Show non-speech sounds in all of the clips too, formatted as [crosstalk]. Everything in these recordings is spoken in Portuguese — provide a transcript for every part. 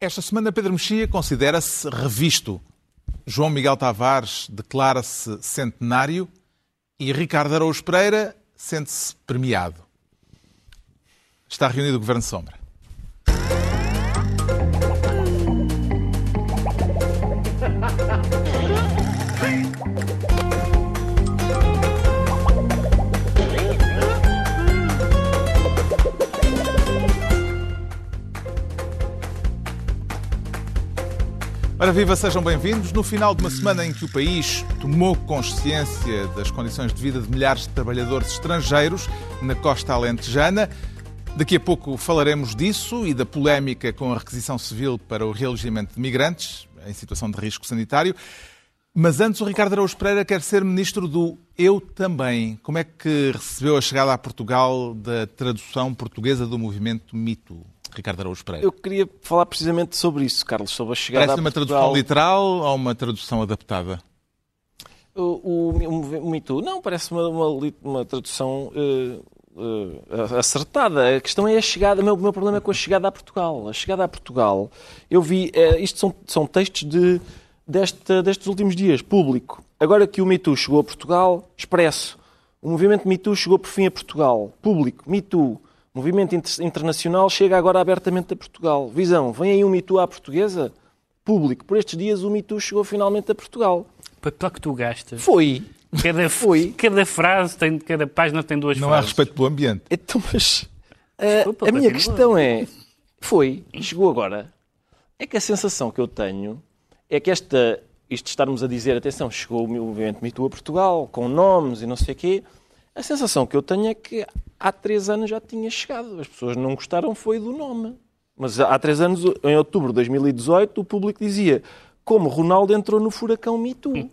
Esta semana Pedro Mexia considera-se revisto. João Miguel Tavares declara-se centenário e Ricardo Araújo Pereira sente-se premiado. Está reunido o Governo Sombra. Ora viva, sejam bem-vindos. No final de uma semana em que o país tomou consciência das condições de vida de milhares de trabalhadores estrangeiros na costa alentejana, daqui a pouco falaremos disso e da polémica com a requisição civil para o realojamento de migrantes em situação de risco sanitário. Mas antes, o Ricardo Araújo Pereira quer ser ministro do Eu Também. Como é que recebeu a chegada a Portugal da tradução portuguesa do movimento Mito? Ricardo Araújo Pereira. Eu queria falar precisamente sobre isso, Carlos, sobre a chegada Parece a uma Portugal. tradução literal ou uma tradução adaptada? O, o, o, Me Too, não, parece uma, uma, uma tradução eh, eh, acertada. A questão é a chegada, o meu, meu problema é com a chegada a Portugal. A chegada a Portugal, eu vi, eh, isto são, são textos de, desta, destes últimos dias, público. Agora que o Me Too chegou a Portugal, expresso. O movimento Me Too chegou por fim a Portugal, público. Me Too. O movimento inter- internacional chega agora abertamente a Portugal. Visão, vem aí um Me Too à portuguesa? Público. Por estes dias o Me Too chegou finalmente a Portugal. papel que tu gastas. Foi. Cada, Foi. cada frase tem, cada página tem duas Não há frases. respeito pelo ambiente. Então, mas eh, Desculpa, a minha continua. questão é: foi, chegou agora. É que a sensação que eu tenho é que esta, isto de estarmos a dizer, atenção, chegou o movimento Me Too a Portugal, com nomes e não sei o quê, a sensação que eu tenho é que há três anos já tinha chegado. As pessoas não gostaram, foi do nome. Mas há três anos, em outubro de 2018, o público dizia como Ronaldo entrou no furacão Me Too. [laughs]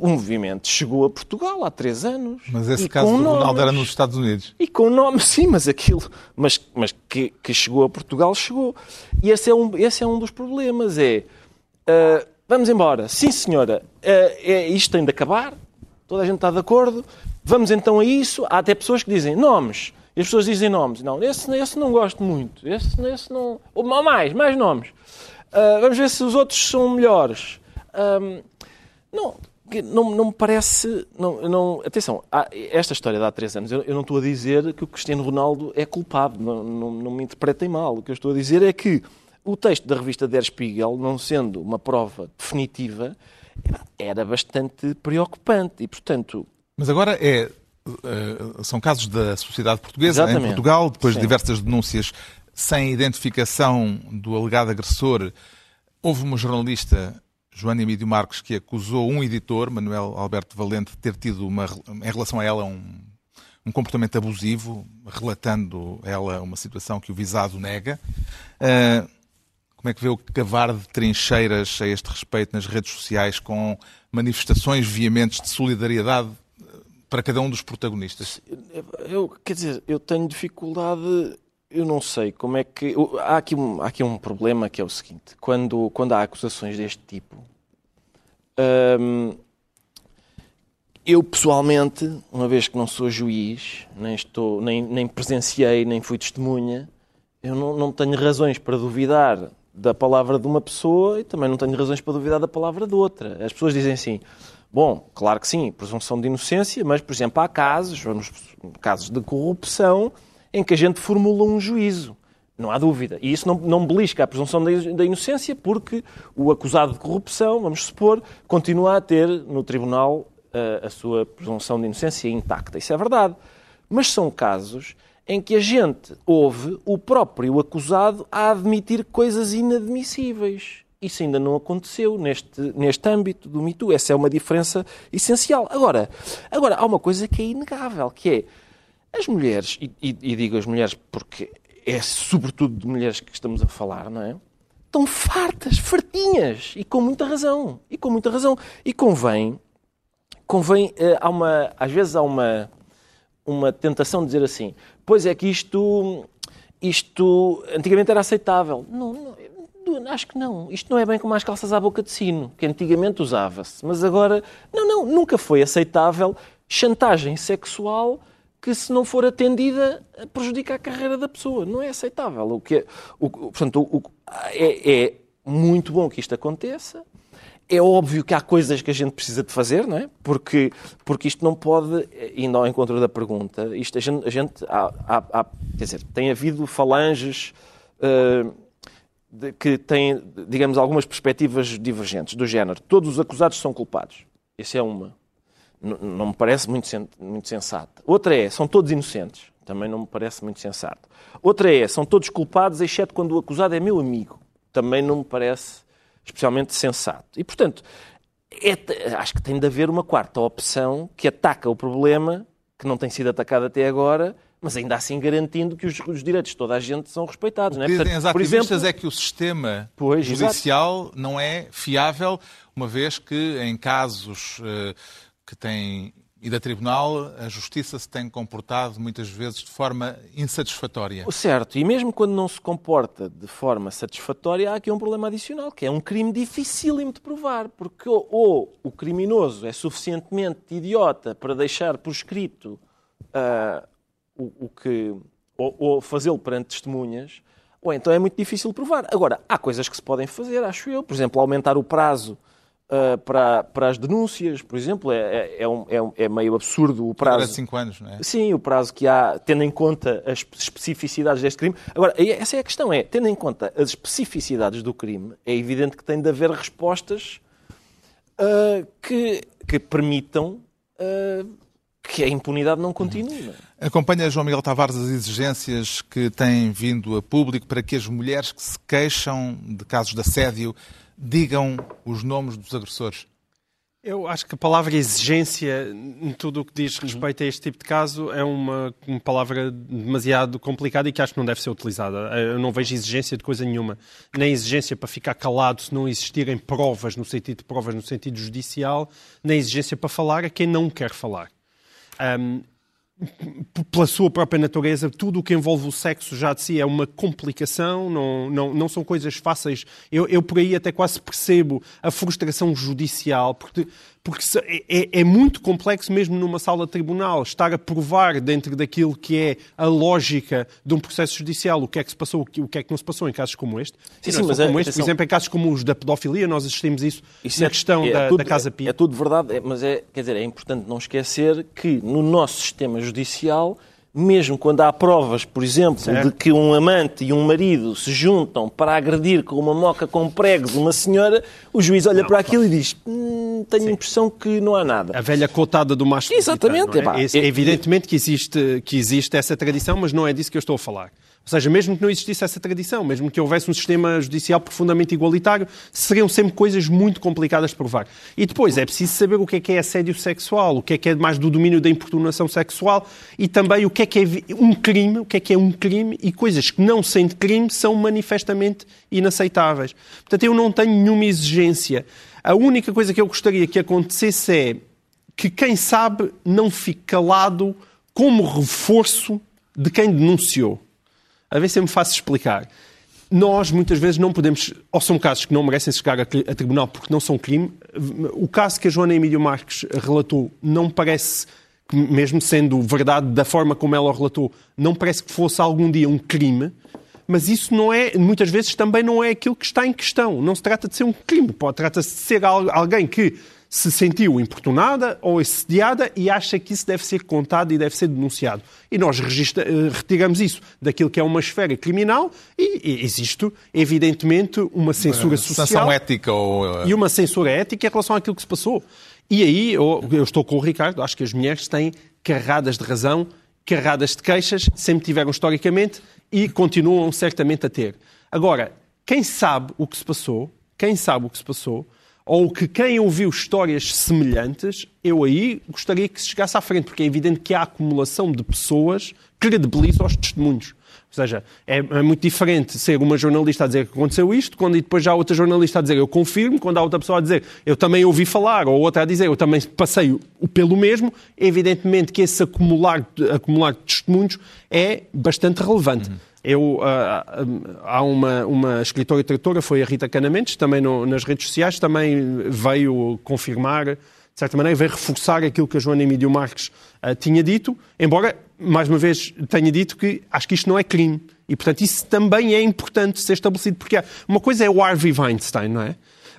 o movimento chegou a Portugal há três anos. Mas esse caso do Ronaldo nomes. era nos Estados Unidos. E com nome, [laughs] sim, mas aquilo. Mas, mas que, que chegou a Portugal, chegou. E esse é um, esse é um dos problemas. É. ah, vamos embora. Sim, senhora. ah, é, isto tem de acabar. Toda a gente está de acordo. Vamos então a isso. Há até pessoas que dizem nomes. E as pessoas dizem nomes. Não, esse, esse não gosto muito. Esse, esse não. Ou mais, mais nomes. Ah, vamos ver se os outros são melhores. Ahm, não, não, não me parece. Não, não, atenção, esta história de há três anos, eu, eu não estou a dizer que o Cristiano Ronaldo é culpado, não, não, não me interpretem mal. O que eu estou a dizer é que o texto da revista Der Spiegel, não sendo uma prova definitiva, era bastante preocupante e, portanto, Mas agora é. eh, São casos da sociedade portuguesa em Exatamente. Portugal, depois de Sim. diversas denúncias sem identificação do alegado agressor. Houve uma jornalista, Joana Emílio Marques, que acusou um editor, Manuel Alberto Valente, de ter tido uma, em relação a ela um, um comportamento abusivo, relatando ela uma situação que o visado nega. Ah, como é que vê o cavar de trincheiras a este respeito nas redes sociais com manifestações veementes de solidariedade para cada um dos protagonistas? eu, quer dizer, eu tenho dificuldade, eu não sei como é que. há, aqui um, há aqui um problema que é o seguinte: quando, quando há acusações deste tipo, hum, eu pessoalmente, uma vez que não sou juiz, nem, estou, nem, nem presenciei, nem fui testemunha, eu não, não tenho razões para duvidar da palavra de uma pessoa e também não tenho razões para duvidar da palavra de outra. As pessoas dizem assim, bom, claro que sim, presunção de inocência, mas, por exemplo, há casos, vamos, casos de corrupção, em que a gente formula um juízo. Não há dúvida. E isso não, não belisca a presunção da inocência, porque o acusado de corrupção, vamos supor, continua a ter no tribunal eh, a sua presunção de inocência intacta. Isso é verdade. Mas são casos em que a gente ouve o próprio acusado a admitir coisas inadmissíveis. Isso ainda não aconteceu neste, neste âmbito do Me Too. Essa é uma diferença essencial. Agora, agora, há uma coisa que é inegável, que é as mulheres, e, e- e digo as mulheres porque é sobretudo de mulheres que estamos a falar, não é? Estão fartas, fartinhas, e com muita razão. E com muita razão. E convém, convém, eh, há uma, às vezes há uma, uma tentação de dizer assim, pois é que isto, isto antigamente era aceitável. Não, não, acho que não. Isto não é bem como as calças à boca de sino, que antigamente usava-se. Mas agora, não, não, nunca foi aceitável chantagem sexual que, se não for atendida, prejudica a carreira da pessoa. Não é aceitável. O que é, o, portanto, o, é, é muito bom que isto aconteça. É óbvio que há coisas que a gente precisa de fazer, não é? Porque, porque isto não pode, indo ao encontro da pergunta, isto a gente, a gente há, há, há, quer dizer, tem havido falanges uh, de, que têm, digamos, algumas perspectivas divergentes, do género. Todos os acusados são culpados. Essa é uma. N não me parece muito, sen muito sensato. Outra é, são todos inocentes. Também não me parece muito sensato. Outra é, são todos culpados, exceto quando o acusado é meu amigo. Também não me parece especialmente sensato. E, portanto, é, acho que tem de haver uma quarta opção que ataca o problema, que não tem sido atacado até agora, mas ainda assim garantindo que os, os direitos de toda a gente são respeitados. O que não é? dizem as ativistas exemplo... é que o sistema pois, judicial exato. não é fiável, uma vez que em casos uh, que têm e a tribunal, a justiça se tem comportado muitas vezes de forma insatisfatória. Certo, e mesmo quando não se comporta de forma satisfatória, há aqui um problema adicional, que é um crime dificílimo de provar, porque ou, ou o criminoso é suficientemente idiota para deixar por escrito uh, o, o, que. ou, ou fazê-lo perante testemunhas, ou então é muito difícil provar. Agora, há coisas que se podem fazer, acho eu, por exemplo, aumentar o prazo Uh, para, para as denúncias, por exemplo, é, é, é, um, é, é meio absurdo o prazo. de 5 anos, não é? Sim, o prazo que há, tendo em conta as especificidades deste crime. Agora, essa é a questão, é, tendo em conta as especificidades do crime, é evidente que tem de haver respostas uh, que, que permitam uh, que a impunidade não continue. É? Acompanha João Miguel Tavares as exigências que têm vindo a público para que as mulheres que se queixam de casos de assédio digam os nomes dos agressores? Eu acho que a palavra exigência, em tudo o que diz respeito a este tipo de caso, é uma, uma, palavra demasiado complicada e que acho que não deve ser utilizada. Eu não vejo exigência de coisa nenhuma. Nem exigência para ficar calado se não existirem provas, no sentido de provas no sentido judicial, nem exigência para falar a quem não quer falar. Um, pela sua própria natureza, tudo o que envolve o sexo já de si é uma complicação, não, não, não são coisas fáceis. Eu, eu por aí até quase percebo a frustração judicial, porque porque é, é, é, muito complexo mesmo numa sala de tribunal estar a provar dentro daquilo que é a lógica de um processo judicial o que é que se passou, o que é que não se passou em casos como este. Sim, sim, mas como é, este, atenção, por exemplo, em casos como os da pedofilia, nós assistimos isso, isso na é, questão é, da, tudo, da, Casa Pia. É, tudo verdade, mas é, quer dizer, é importante não esquecer que no nosso sistema judicial mesmo quando há provas, por exemplo, certo. de que um amante e um marido se juntam para agredir com uma moca com pregos uma senhora, o juiz olha não, para aquilo e diz: Tenho a impressão que não há nada. A velha cotada do macho. Exatamente. É? é? evidentemente que existe, que existe essa tradição, mas não é disso que eu estou a falar. Ou seja, mesmo que não existisse essa tradição, mesmo que houvesse um sistema judicial profundamente igualitário, seriam sempre coisas muito complicadas de provar. E depois é preciso saber o que é que é assédio sexual, o que é que é mais do domínio da importunação sexual e também o que é que é um crime, o que é que é um crime e coisas que não sendo crime são manifestamente inaceitáveis. Portanto, eu não tenho nenhuma exigência. A única coisa que eu gostaria que acontecesse é que quem sabe não fique calado como reforço de quem denunciou a ver se eu me faço explicar. Nós, muitas vezes, não podemos, ou são casos que não merecem chegar a, tribunal porque não são crime. O caso que a Joana Emílio Marques relatou não parece, mesmo sendo verdade da forma como ela relatou, não parece que fosse algum dia um crime mas isso não é, muitas vezes também não é aquilo que está em questão. Não se trata de ser um crime, trata-se de ser alguém que se sentiu importunada ou assediada e acha que isso deve ser contado e deve ser denunciado. E nós registra, eh, retiramos isso daquilo que é uma esfera criminal e, e existe, evidentemente, uma censura social. Sanção ética ou... Eh, e uma censura ética em relação àquilo que se passou. E aí, eu, eu estou com o Ricardo, acho que as mulheres têm carradas de razão, carradas de queixas, sempre tiveram historicamente e continuam certamente a ter. Agora, quem sabe o que se passou, quem sabe o que se passou, ou que quem ouviu histórias semelhantes, eu aí gostaria que se chegasse à frente, porque é evidente que a acumulação de pessoas credibiliza os testemunhos. Ou seja, é, é, muito diferente ser uma jornalista a dizer que aconteceu isto, quando e depois já outra jornalista a dizer eu confirmo, quando há outra pessoa a dizer eu também ouvi falar, ou outra a dizer eu também passei pelo mesmo, evidentemente que esse acumular, acumular de testemunhos é bastante relevante. Uhum. Eu, uh, há uma, uma escritora e tradutora, foi a Rita Canamentos, também no, nas redes sociais, também veio confirmar de certa maneira, vem reforçar aquilo que a Joana Emílio Marques uh, tinha dito, embora, mais uma vez, tenha dito que acho que isto não é crime. E, portanto, isso também é importante ser estabelecido, porque uma coisa é o Harvey Weinstein, não é?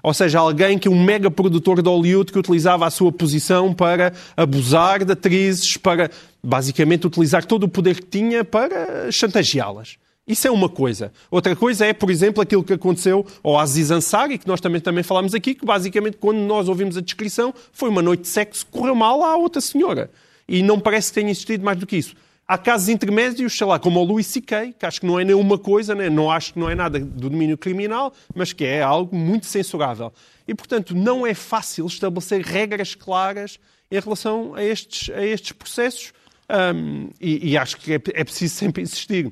Ou seja, alguém que é um mega produtor de Hollywood que utilizava a sua posição para abusar de atrizes, para basicamente utilizar todo o poder que tinha para chantageá-las. Isso é uma coisa. Outra coisa é, por exemplo, aquilo que aconteceu ao Aziz Ansari, que nós também, também falámos aqui, que basicamente, quando nós ouvimos a descrição, foi uma noite de sexo, correu mal à outra senhora. E não parece que tenha existido mais do que isso. Há casos intermédios, sei lá, como o Louis C.K., que acho que não é nenhuma coisa, né? não acho que não é nada do domínio criminal, mas que é algo muito censurável. E, portanto, não é fácil estabelecer regras claras em relação a estes, a estes processos um, e, e, acho que é, é preciso sempre existir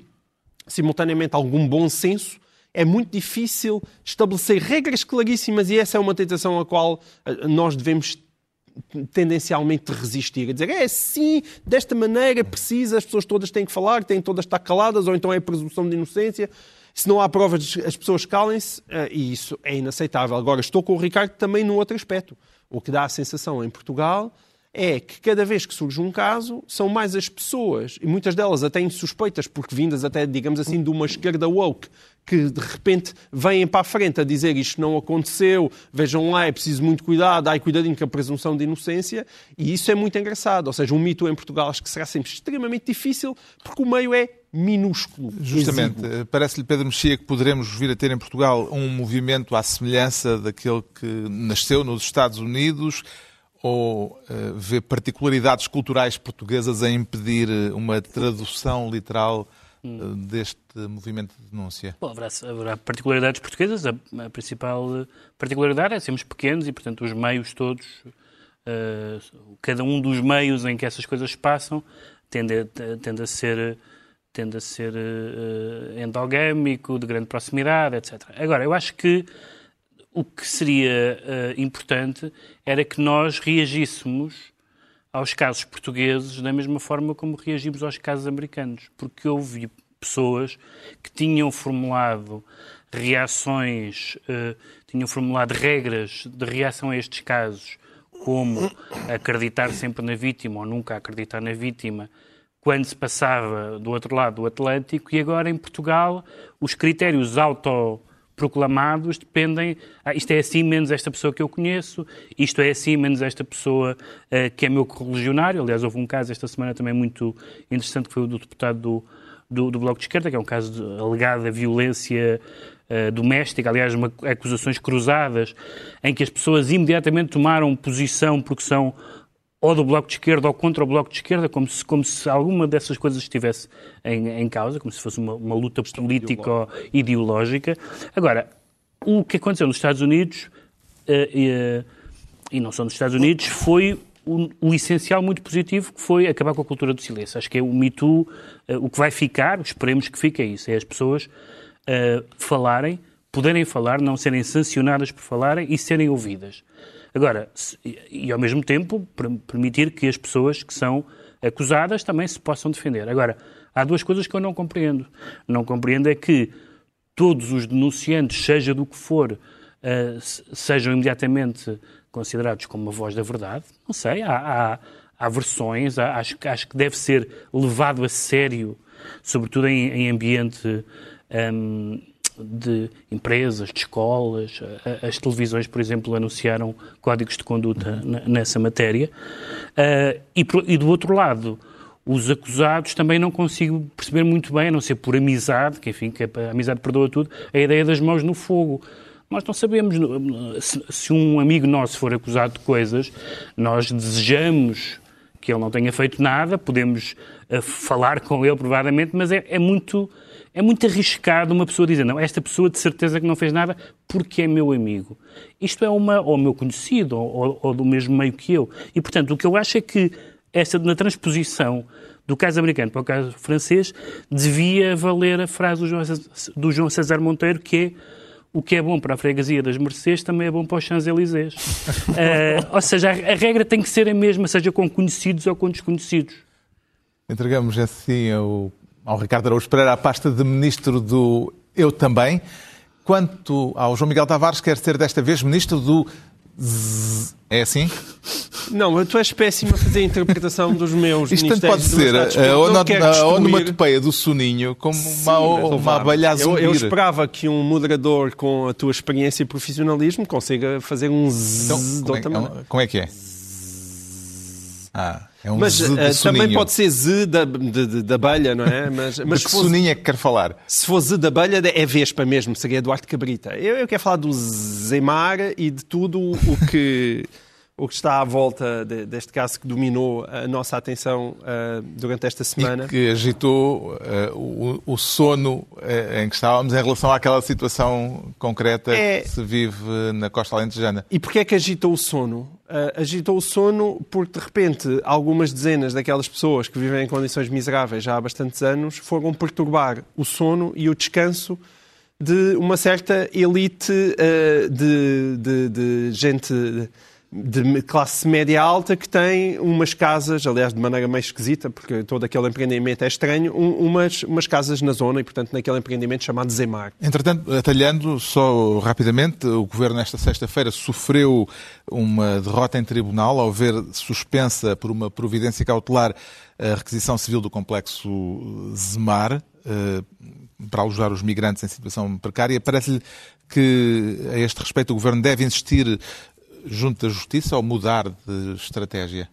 simultaneamente algum bom senso é muito difícil estabelecer regras claríssimas e essa é uma tentação a qual eh, nós devemos tendencialmente resistir, a dizer é assim, desta maneira precisa, as pessoas todas têm que falar, têm todas estar caladas, ou então é presunção de inocência. Se não há provas, as pessoas calem-se, eh, e isso é inaceitável. Agora, estou com o Ricardo também no outro aspecto. O que dá a sensação em Portugal é que cada vez que surge um caso, são mais as pessoas, e muitas delas até insuspeitas, porque vindas até, digamos assim, de uma esquerda woke, que de repente vêm para a frente a dizer isto não aconteceu, vejam lá, é preciso muito cuidado, ai cuidadinho com a presunção de inocência, e isso é muito engraçado. Ou seja, um mito em Portugal acho que será sempre extremamente difícil, porque o meio é minúsculo. Justamente, parece-lhe Pedro Mexia que poderemos vir a ter em Portugal um movimento à semelhança daquele que nasceu nos Estados Unidos, ou uh, vê particularidades culturais portuguesas a impedir eh, uma tradução literal uh, deste movimento de denúncia? Bom, haverá, haverá particularidades portuguesas. A, a, principal particularidade é sermos pequenos e, portanto, os meios todos, uh, cada um dos meios em que essas coisas passam, tende a, tende a ser tende a ser endogâmico, de grande proximidade, etc. Agora, eu acho que o que seria uh, importante era que nós reagíssemos aos casos portugueses da mesma forma como reagimos aos casos americanos, porque vi pessoas que tinham formulado reações, uh, tinham formulado regras de reação a estes casos, como acreditar sempre na vítima ou nunca acreditar na vítima, quando se passava do outro lado do Atlântico, e agora em Portugal os critérios auto proclamados dependem. Ah, isto é assim, menos esta pessoa que eu conheço, isto é assim, menos esta pessoa uh, que é meu correligionário. Aliás, houve um caso esta semana também muito interessante que foi o do deputado do, do, do Bloco de Esquerda, que é um caso de alegada violência uh, doméstica, aliás, uma, acusações cruzadas, em que as pessoas imediatamente tomaram posição porque são ou do Bloco de Esquerda ou contra o Bloco de Esquerda, como se, como se alguma dessas coisas estivesse em, em causa, como se fosse uma, uma luta política ideológica. Agora, o que aconteceu nos Estados Unidos, uh, uh, e não só nos Estados Unidos, foi o, o, essencial muito positivo, que foi acabar com a cultura do silêncio. Acho que é o Me Too, uh, o que vai ficar, esperemos que fique é isso, é as pessoas falarem, poderem falar, não serem sancionadas por falarem e serem ouvidas. Agora, se, e ao mesmo tempo, permitir que as pessoas que são acusadas também se possam defender. Agora, há duas coisas que eu não compreendo. Não compreendo é que todos os denunciantes, seja do que for, uh, sejam imediatamente considerados como uma voz da verdade. Não sei, há, há, há versões, há, acho, acho que deve ser levado a sério, sobretudo em, em ambiente. Um, de empresas, de escolas. As televisões, por exemplo, anunciaram códigos de conduta nessa matéria. Ah, e, do outro lado, os acusados também não consigo perceber muito bem, a não ser por amizade, que enfim, que a amizade perdoa tudo, a ideia das mãos no fogo. Nós não sabemos, se um amigo nosso for acusado de coisas, nós desejamos que ele não tenha feito nada, podemos uh, falar com ele, provavelmente, mas é, é muito é muito arriscado uma pessoa dizer, não, esta pessoa de certeza que não fez nada porque é meu amigo. Isto é uma, ou meu conhecido, ou, ou do mesmo meio que eu. E, portanto, o que eu acho é que essa, na transposição do caso americano para o caso francês, devia valer a frase do João, do João César Monteiro, que é o que é bom para a freguesia das Mercês também é bom para os Champs-Élysées. uh, [laughs] ou seja, a, a, regra tem que ser a mesma, seja com conhecidos ou com desconhecidos. Entregamos assim ao ao Ricardo Araújo Pereira a pasta de ministro do Eu Também. Quanto ao João Miguel Tavares, quer ser desta vez ministro do Z... É assim? Não, tu és péssimo a fazer a interpretação dos meus Isto tanto pode ser Estados. a, a, quero a destruir- onomatopeia do soninho como uma, Mas, uma vá, abelha eu, eu esperava que um moderador com a tua experiência e profissionalismo consiga fazer um zzz Então, de é, outra maneira. é um- como é que é? Ah, é um Mas Z de eh, também soninho. pode ser Z da, de- de- da abelha, não é? Mas, Mas mas que se, fosse, soninho é que quer falar? se for Z da abelha, é Vespa mesmo, seria Eduardo Cabrita. Eu, eu quero falar do Zemar e de tudo o que, o que está à volta de- deste caso que dominou a nossa atenção eh, durante esta semana. E que agitou eh, o, o sono eh, em que estávamos em relação àquela situação concreta É- que se vive na costa alentejana. E porquê é que agitou o sono? Ah, agitou o sono porque, de repente, algumas dezenas daquelas pessoas que vivem em condições miseráveis já há bastantes anos foram perturbar o sono e o descanso de uma certa elite de, de- de gente de classe média alta que tem umas casas, aliás, de maneira meio esquisita, porque todo aquele empreendimento é estranho, um- umas, umas casas na zona e, portanto, naquele empreendimento chamado Zemar. Entretanto, atalhando só rapidamente, o Governo esta sexta-feira sofreu uma derrota em tribunal ao ver suspensa por uma providência cautelar a requisição civil do complexo Zemar eh, para alojar os migrantes em situação precária. Parece-lhe que, a este respeito, o Governo deve insistir junto da Justiça ou mudar de estratégia?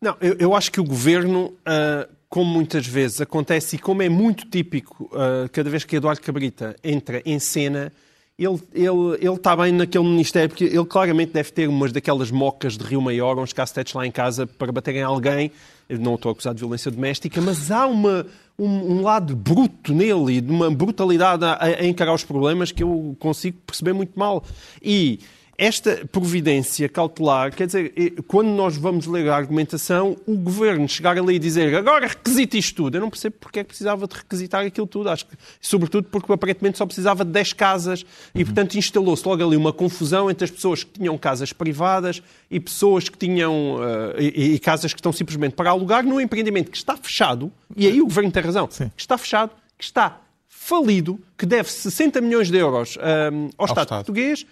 Não, eu, eu acho que o governo, ah, como muitas vezes acontece e como é muito típico, ah, cada vez que Eduardo Cabrita entra em cena, ele, ele, ele está bem naquele ministério, porque ele claramente deve ter umas daquelas mocas de Rio Maior, uns cacetetes lá em casa para baterem alguém. Eu não estou acusado de violência doméstica, mas há uma, um, um lado bruto nele e de uma brutalidade a, a encarar os problemas que eu consigo perceber muito mal. E esta providência cautelar, quer dizer, eh, quando nós vamos ler a argumentação, o governo chegar ali e dizer agora requisite isto tudo, eu não percebo porque é que precisava de requisitar aquilo tudo. Acho que, sobretudo porque aparentemente só precisava de 10 casas e, portanto, instalou-se logo ali uma confusão entre as pessoas que tinham casas privadas e pessoas que tinham. eh, e, e casas que estão simplesmente para alugar num empreendimento que está fechado, e aí o governo tem razão, Sim. que está fechado, que está falido, que deve 60 milhões de euros eh, ao, Estado, Estado. português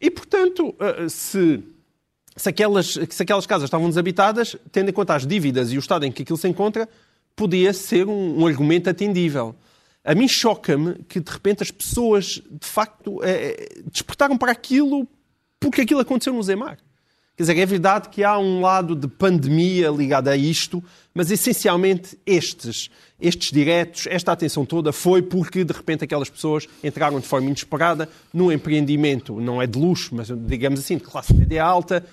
e, portanto, eh, se, se, aquelas, se aquelas casas estavam desabitadas, tendo em conta as dívidas e o estado em que aquilo se encontra, podia ser um, um argumento atendível. A mim choca-me que, de repente, as pessoas, de facto, eh, despertaram para aquilo porque aquilo aconteceu no Zemar. Quer dizer, é verdade que há um lado de pandemia ligado a isto, mas essencialmente estes, estes diretos, esta atenção toda foi porque de repente aquelas pessoas entraram de forma inesperada num empreendimento, não é de luxo, mas digamos assim, de classe média alta,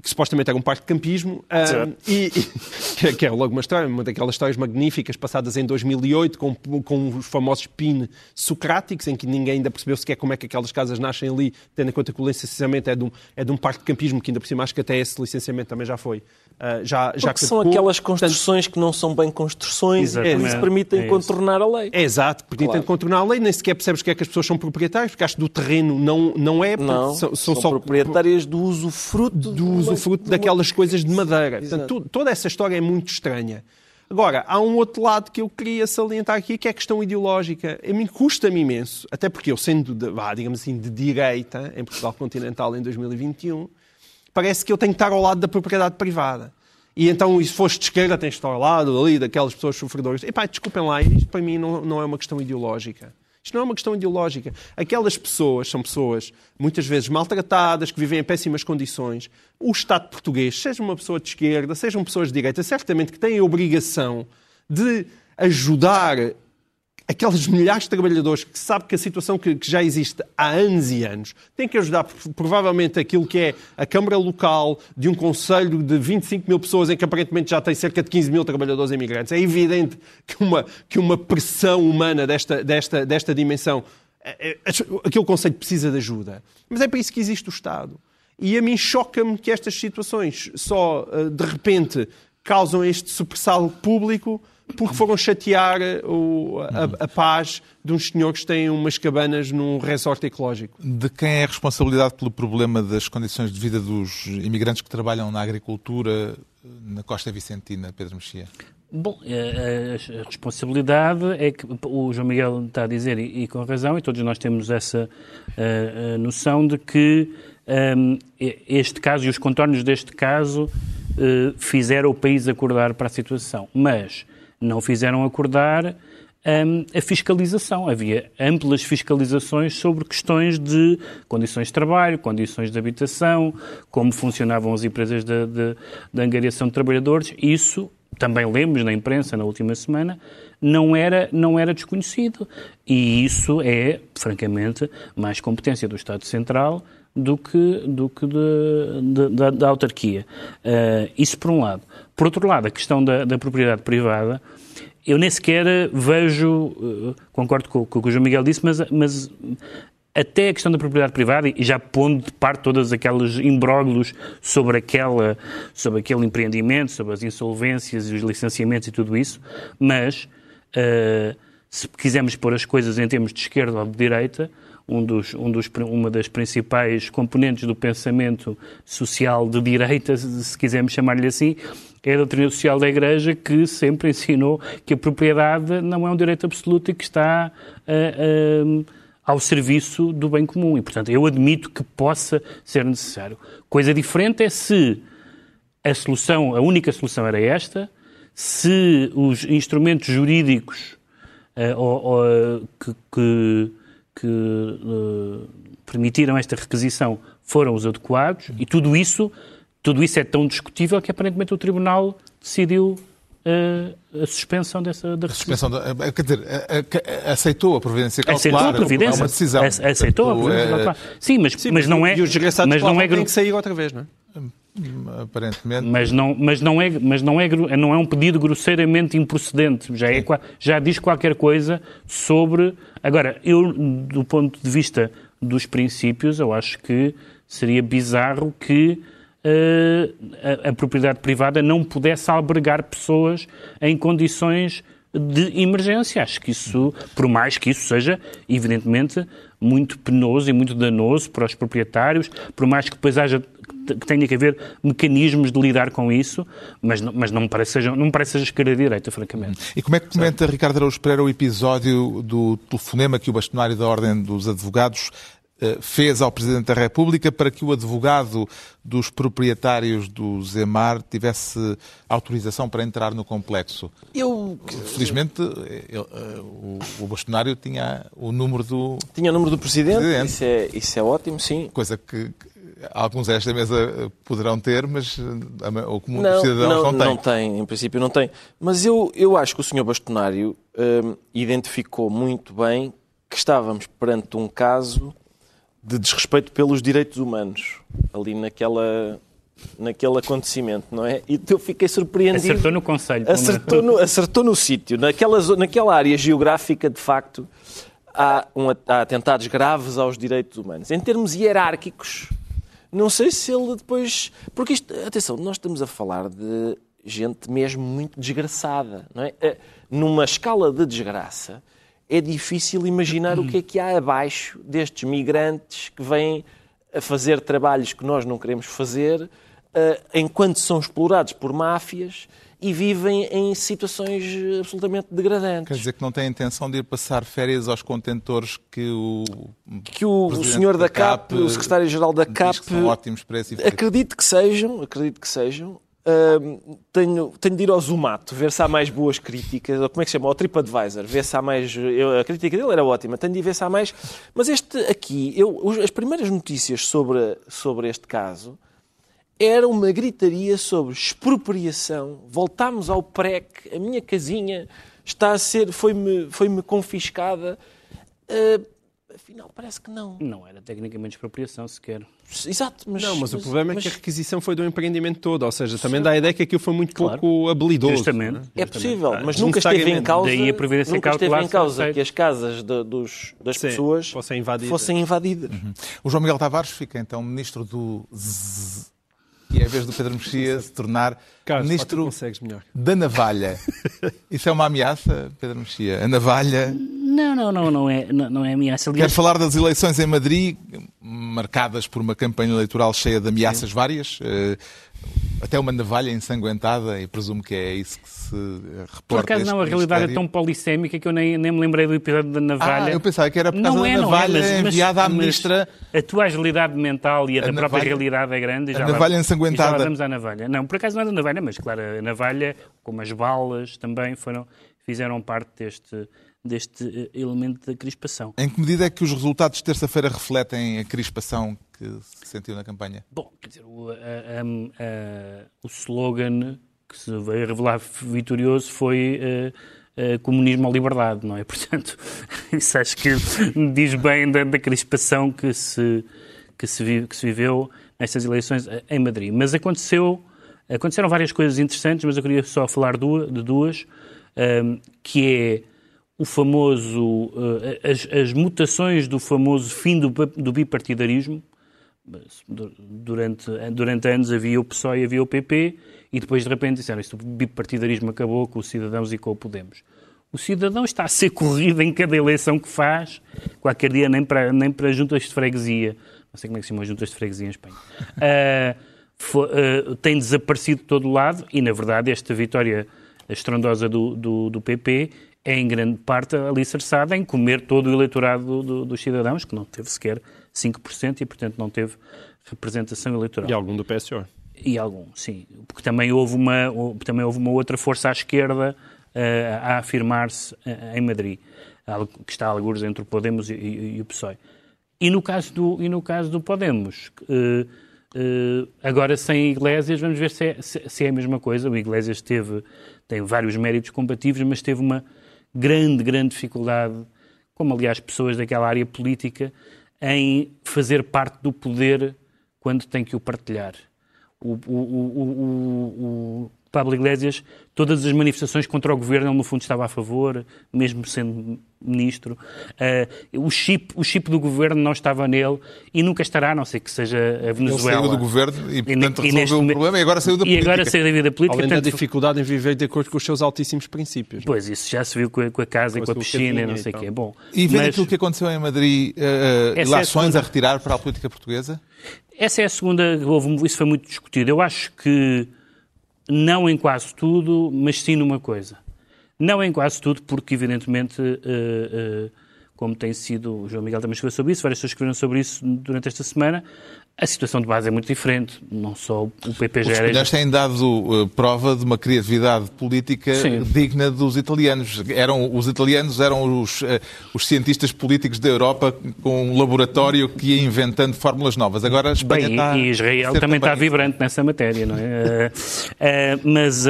que supostamente era um parque de campismo, ah, Certo. e, e- [laughs] que, que é logo uma história, uma daquelas histórias magníficas passadas em 2008 com, com os famosos PIN socráticos, em que ninguém ainda percebeu sequer como é que aquelas casas nascem ali, tendo em conta que o licenciamento é de um, é de um parque de campismo, que ainda por cima acho que até esse licenciamento também já foi. Ah, já, já Porque são aquelas Portanto, construções que não são bem construções e que se permitem É contornar a lei. É exato, porque Claro. contornar a lei, nem sequer percebes que é que as pessoas são proprietárias, porque acho que do terreno não, não é, porque Não, são, são, são só proprietárias do usufruto do usufruto daquelas coisas de madeira. Exato. Portanto, tu- toda essa história é muito estranha. Agora, há um outro lado que eu queria salientar aqui, que é a questão ideológica. A mim custa-me imenso, até porque eu sendo, de, vá, digamos assim, de direita, em Portugal continental em 2021, parece que eu tenho que estar ao lado da propriedade privada. E então, e se foste de esquerda, tens de estar ao lado ali daquelas pessoas sofredoras. Epá, desculpem lá, isto para mim não, não é uma questão ideológica. Isto não é uma questão ideológica. Aquelas pessoas são pessoas, muitas vezes maltratadas, que vivem em péssimas condições. O Estado português, seja uma pessoa de esquerda, sejam pessoas de direita, certamente que têm a obrigação de ajudar aqueles milhares de trabalhadores que sabe que a situação que, que já existe há anos e anos tem que ajudar provavelmente aquilo que é a Câmara Local de um Conselho de 25 mil pessoas em que aparentemente já tem cerca de 15 mil trabalhadores imigrantes. É evidente que uma, que uma pressão humana desta, desta, desta dimensão, é- é- aquele Conselho precisa de ajuda. Mas é para isso que existe o Estado. E a mim choca-me que estas situações só, eh, de repente, causam este supersalo público porque foram chatear eh, o- a, a paz de uns senhores que têm umas cabanas num resort ecológico. De quem é a responsabilidade pelo problema das condições de vida dos imigrantes que trabalham na agricultura na costa vicentina, Pedro Mexia? Bom, eh, a, a responsabilidade é que o João Miguel está a dizer, e, e com razão, e todos nós temos essa eh, eh, noção de que um, este caso e os contornos deste caso uh, fizeram o país acordar para a situação. Mas não fizeram acordar um, a fiscalização. Havia amplas fiscalizações sobre questões de condições de trabalho, condições de habitação, como funcionavam as empresas de, de, de angariação de trabalhadores. Isso também lemos na imprensa na última semana, não era, não era desconhecido. E isso é, francamente, mais competência do Estado Central do que, do que de, de, da, da, autarquia. Uh, isso por um lado. Por outro lado, a questão da, da propriedade privada, eu nem sequer vejo, uh, concordo com, com o que o João Miguel disse, mas, mas até a questão da propriedade privada, e já pondo de parte todos aqueles imbróglios sobre, aquela, sobre aquele empreendimento, sobre as insolvências e os licenciamentos e tudo isso, mas uh, se quisermos pôr as coisas em termos de esquerda ou de direita, um dos, um dos, uma das principais componentes do pensamento social de direita, se quisermos chamar-lhe assim, é a doutrina social da Igreja que sempre ensinou que a propriedade não é um direito absoluto e que está uh, uh, ao serviço do bem comum. E, portanto, eu admito que possa ser necessário. Coisa diferente é se a solução, a única solução era esta, se os instrumentos jurídicos uh, ou, ou, que, que, que uh, permitiram esta requisição foram os adequados e tudo isso, tudo isso é tão discutível que aparentemente o Tribunal decidiu a suspensão dessa da suspensão da, eh, quer dizer, aceitou a providência cautelar. Aceitou a providência. É uma decisão. Aceitou a providência é- cautelar. Sim, mas, Sim, mas, não é. E os desgraçados mas não é têm que sair outra vez, não é? Aparentemente. Mas não, mas não é, mas não é, não é um pedido grosseiramente improcedente. Já é, já diz qualquer coisa sobre. Agora, eu do ponto de vista dos princípios, eu acho que seria bizarro que uh, a, a, propriedade privada não pudesse albergar pessoas em condições de emergência. Acho que isso, por mais que isso seja, evidentemente, muito penoso e muito danoso para os proprietários, por mais que depois haja que tenha que haver mecanismos de lidar com isso, mas não, mas não me parece seja, não me parece seja esquerda direita, francamente. E como é que comenta Ricardo Araújo Pereira o episódio do telefonema que o bastonário da Ordem dos Advogados eh, fez ao Presidente da República para que o advogado dos proprietários do Zemar tivesse autorização para entrar no complexo. Eu... Felizmente, ele, eh, o, o bastonário tinha o número do... Tinha o número do Presidente, presidente. Isso, é, isso é ótimo, sim. Coisa que, alguns desta mesa eh, poderão ter, mas o comum não, cidadão não, não, tem. Não tem, em princípio não tem. Mas eu, eu acho que o Sr. Bastonário hum, identificou muito bem que estávamos perante um caso de desrespeito pelos direitos humanos, ali naquela, naquele acontecimento, não é? E eu fiquei surpreendido. Acertou no conselho. Acertou no, acertou no sítio. Naquela, naquela área geográfica, de facto, há, um, há atentados graves aos direitos humanos. Em termos hierárquicos, não sei se ele depois... Porque isto, atenção, nós estamos a falar de gente mesmo muito desgraçada, não é? Eh, numa escala de desgraça é difícil imaginar o que é que há abaixo destes migrantes que vêm a fazer trabalhos que nós não queremos fazer, uh, enquanto são explorados por máfias e vivem em situações absolutamente degradantes. Quer dizer que não tem intenção de ir passar férias aos contentores que o que o, o senhor da CAP, CAP o secretário-geral da CAP, que são ótimos para esse acredito que sejam, acredito que sejam, Uh, tenho, tenho de ir ao Zumato, ver se há mais boas críticas, ou como é que se chama? Ao TripAdvisor, ver se há mais. Eu, a crítica dele era ótima, tenho de ir ver se há mais. Mas este aqui, eu, as primeiras notícias sobre, sobre este caso era uma gritaria sobre expropriação. Voltámos ao PREC, a minha casinha está a ser, foi-me foi -me confiscada. Uh, afinal, parece que não. Não era tecnicamente expropriação sequer. Exato, mas... Não, mas, mas o problema mas... é que a requisição foi do empreendimento todo, ou seja, também dá a ideia que aquilo foi muito claro. pouco habilidoso. Justamente. É, é possível, mas nunca esteve em causa, Daí a nunca esteve em causa que as casas de, dos, das Sim, pessoas fossem invadidas. Fossem invadidas. Uhum. O João Miguel Tavares fica então ministro do Z... E é a vez do Pedro Mexia se tornar Carlos, ministro da navalha. Isso é uma ameaça, Pedro Mexia? A navalha não, não, não, não é, não, não é ameaça. Aliás... Quer falar das eleições em Madrid, marcadas por uma campanha eleitoral cheia de ameaças Sim. várias? Uh, Até uma navalha ensanguentada, e presumo que é isso que se reporta. Por acaso não, a realidade é tão polissémica que eu nem, nem me lembrei do episódio da navalha. Ah, eu pensava que era por causa não é, da navalha é, mas, enviada à ministra. A tua agilidade mental e a, A da própria navalha- realidade é grande. e a já lá- navalha e já ensanguentada. lá vamos à navalha. Não, por acaso não é da navalha, mas claro, a navalha, como as balas, também foram, fizeram parte deste, deste eh, elemento da crispação. Em que medida é que os resultados de terça-feira refletem a crispação que se sentiu na campanha? Bom, quer dizer, o, a- a- a- o slogan que se veio revelar vitorioso foi eh, eh, comunismo ou liberdade, não é? Portanto, [laughs] isso acho que diz bem da, da crispação que se, que, se vi- que se viveu nestas eleições eh, em Madrid. Mas aconteceu, aconteceram várias coisas interessantes, mas eu queria só falar de duas, ehm, que é o famoso, eh, as, as mutações do famoso fim do, do bipartidarismo, durante, durante anos havia o PSOE e havia o PP e depois de repente disseram isto o bipartidarismo acabou com os cidadãos e com o Podemos. O cidadão está a ser corrido em cada eleição que faz, qualquer dia nem para, nem para juntas de freguesia. Não sei como é que se chamam as juntas de freguesia em Espanha. [laughs] Ah, fo- ah, tem desaparecido de todo lado e, na verdade, esta vitória estrondosa do, do, do PP é em grande parte alicerçada em comer todo o eleitorado do- do- dos cidadãos, que não teve sequer 5% e, portanto, não teve representação eleitoral. E algum do PSO. E algum, sim. Porque também houve uma, também houve uma outra força à esquerda eh, a afirmar-se eh, em Madrid, algo que está a algures entre o Podemos e, e- e o PSOE. E no caso do, e no caso do Podemos, eh, eh, agora sem Iglesias, vamos ver se é, se- se é a mesma coisa. O Iglesias teve, tem vários méritos combativos, mas teve uma grande, grande dificuldade, como aliás pessoas daquela área política, em fazer parte do poder quando tem que o partilhar. O, o, o, Pablo Iglesias, todas as manifestações contra o governo, ele no fundo estava a favor, mesmo sendo ministro. Eh, o, chip, o chip do governo não estava nele e nunca estará, a não ser que seja a Ele Venezuela. saiu do governo e, portanto, e resolveu o momento- problema e agora saiu da E política. agora saiu da vida política. Além da portanto, dificuldade em viver de acordo com os seus altíssimos princípios. Pois, isso já se viu com a, com a casa e Com a com a piscina e não e sei o quê. Bom, E vendo mas aquilo que aconteceu em Madrid, eh, eh, Essa é a ilações segunda- a retirar para a política portuguesa? essa é a segunda, houve, isso foi muito discutido. Eu acho que não em quase tudo, mas sim numa coisa. Não em quase tudo, porque evidentemente, eh, eh, como tem sido, o João Miguel também escreveu sobre isso, várias pessoas escreveram sobre isso durante esta semana, a situação de base é muito diferente. Não só o PP Os espanhóis têm dado eh, prova de uma criatividade política Sim. digna dos italianos. Eram, os italianos eram os, eh, os cientistas políticos da Europa com um laboratório que ia inventando fórmulas novas. Agora a Espanha Bem, está... e Israel ser também está vibrante nessa matéria, não é? Eh, mas,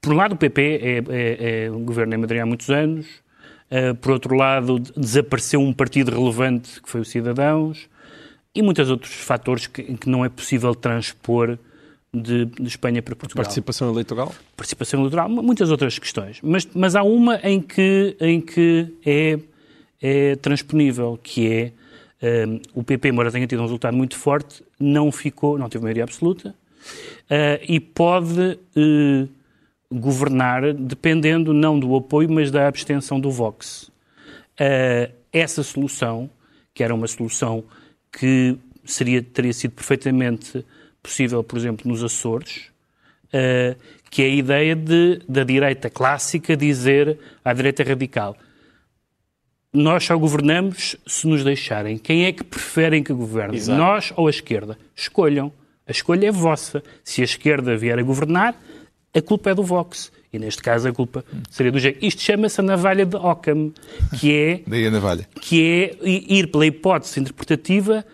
por um lado, o PP é, é, é um governo em Madrid há muitos anos. Por outro lado, de- desapareceu um partido relevante que foi o Cidadãos. E muitos outros fatores que, que não é possível transpor de, de Espanha para Portugal Participação eleitoral? participação eleitoral, mu- muitas outras questões. Mas, mas há uma em que, em que é, é transponível, que é hum, o PP, embora tenha tido um resultado muito forte, não ficou, não teve maioria absoluta eh, e pode eh, governar dependendo não do apoio, mas da abstenção do Vox. Eh, essa solução, que era uma solução que seria, teria sido perfeitamente possível, por exemplo, nos Açores, eh, que é a ideia de, da direita clássica dizer à direita radical nós só governamos se nos deixarem. Quem é que preferem que governe? Exato. Nós ou a esquerda? Escolham. A escolha é vossa. Se a esquerda vier a governar, a culpa é do Vox. E neste caso a culpa seria do jeito. Isto chama-se a navalha de Occam, que é [laughs] Daí a navalha. que é ir pela hipótese interpretativa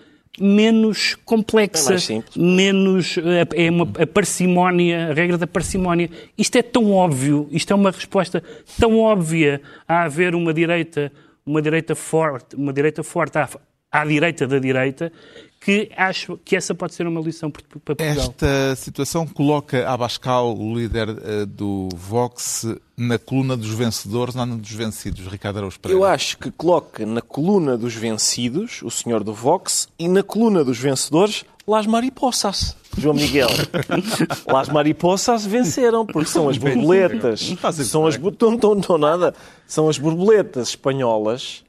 menos complexa, É mais simples. menos eh, é uma a parcimónia, a regra da parcimónia. Isto é tão óbvio, isto é uma resposta tão óbvia a haver uma direita, uma direita forte, uma direita forte à, à direita da direita, que acho que essa pode ser uma lição para Portugal. Esta situação coloca Abascal, o líder eh, do Vox, na coluna dos vencedores, não dos vencidos, Ricardo Araújo Pereira. Eu acho que coloca na coluna dos vencidos, o senhor do Vox, e na coluna dos vencedores, Las Mariposas. João Miguel. [laughs] Las Mariposas venceram, porque são as borboletas. São as, bo- [laughs] não, não, não, nada. São as borboletas espanholas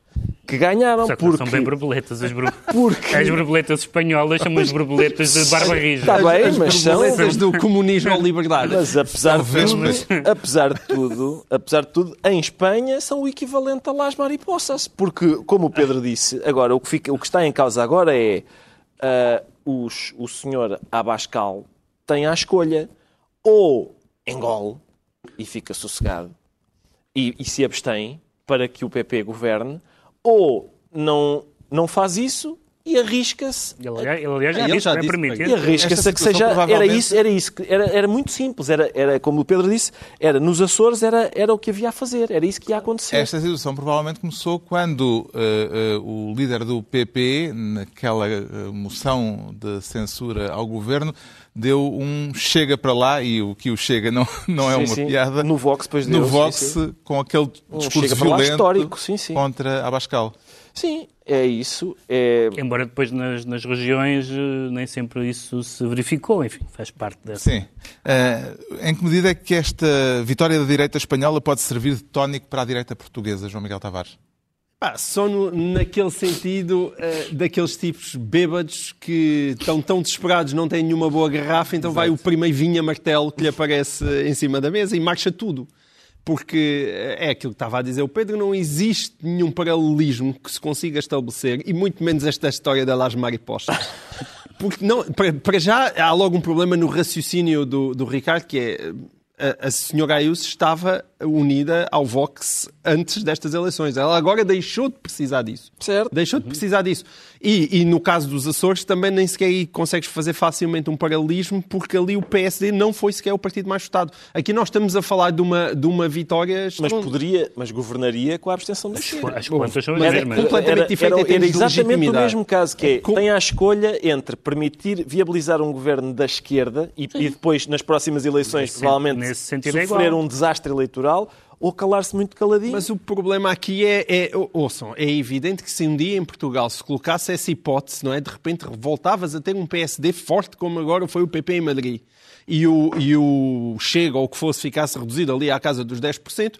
que ganharam. Só que porque... são bem borboletas. As, bor- [laughs] Porque- as borboletas espanholas são umas borboletas de barba rija. Está bem, As mas são... borboletas do comunismo à liberdade. Mas apesar de, tudo, mas- apesar de tudo, apesar de tudo, em Espanha são o equivalente a las mariposas, porque como o Pedro disse, agora o que, fica, o que está em causa agora é ah, os, o senhor Abascal tem a escolha ou engole e fica sossegado e, e se abstém para que o PP governe, ou não, não faz isso e arrisca-se Ele, aliás, ele, aliás, já Ele disse, já é disse, permitido. e arrisca-se a que seja. Era provavelmente- isso, era isso. que- Era, era muito simples. Era, era, como o Pedro disse, era nos Açores era, era o que havia a fazer. Era isso que ia acontecer. Esta situação provavelmente começou quando eh, eh, o líder do PP, naquela eh, moção de censura ao governo, deu um chega para lá, e o que o chega não, [laughs] não é Sim, uma sim. piada, No Vox, depois no Vox, sim, com aquele Um discurso chega para lá violento histórico, sim, sim. contra Abascal. Sim, é isso. É... Embora depois nas, nas regiões eh, nem sempre isso se verificou. Enfim, faz parte dessa. Sim. Eh, em que medida é que esta vitória da direita espanhola pode servir de tónico para a direita portuguesa, João Miguel Tavares? Pá, só no- naquele sentido eh, daqueles tipos bêbados que estão tão desesperados, não têm nenhuma boa garrafa, então vai o primeiro vinho a martelo que lhe aparece em cima da mesa e marcha tudo. Porque eh, é aquilo que estava a dizer o Pedro, não existe nenhum paralelismo que se consiga estabelecer, e muito menos esta história da Las Mariposas. [laughs] Porque não, para, para já há logo um problema no raciocínio do, do Ricardo, que é a, a senhora Ayuso estava unida ao Vox antes destas eleições. Ela agora deixou de precisar disso. Certo. Deixou de precisar disso. E, e no caso dos Açores também nem sequer aí consegues fazer facilmente um paralelismo porque ali o PSD não foi sequer o partido mais votado. Aqui nós estamos a falar de uma, de uma vitória... Mas poderia, mas governaria com a abstenção do Chega. As contas são as Era, mesmas. completamente diferente em era, de exatamente o mesmo caso, que é, Com- tem a escolha entre permitir viabilizar um governo da esquerda e, e depois, nas próximas eleições, provavelmente nesse sentido é sofrer igual. um desastre eleitoral ou calar-se muito caladinho. Mas o problema aqui é, é, ouçam, é evidente que se um dia em Portugal se colocasse essa hipótese, não é? De repente voltavas a ter um PSD forte como agora foi o PP em Madrid e o, e o Chega ou o que fosse ficasse reduzido ali à casa dos 10%,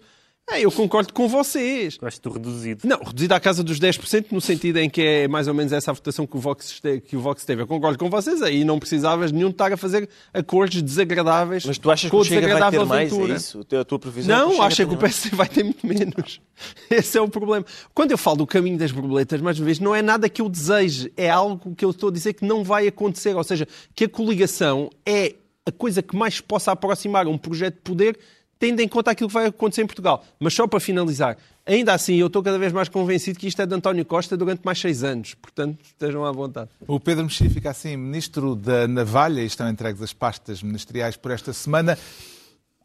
é, eu concordo com vocês. Gosto do reduzido. Não, reduzido à casa dos 10%, no sentido em que é mais ou menos essa a votação que o Vox, este- que o Vox teve. Eu concordo com vocês, aí não precisavas nenhum de estar a fazer acordos desagradáveis Mas tu achas que o Chega vai ter mais? É isso? A tua previsão é Não, acho que tenha o PSD vai ter muito menos. [laughs] Esse é o problema. Quando eu falo do caminho das borboletas, mais uma vez, não é nada que eu deseje, é algo que eu estou a dizer que não vai acontecer. Ou seja, que a coligação é a coisa que mais possa aproximar um projeto de poder, tendo em conta aquilo que vai acontecer em Portugal. Mas só para finalizar, ainda assim, eu estou cada vez mais convencido que isto é de António Costa durante mais seis anos. Portanto, estejam à vontade. O Pedro Mexia fica assim ministro da Navalha e estão entregues as pastas ministeriais por esta semana.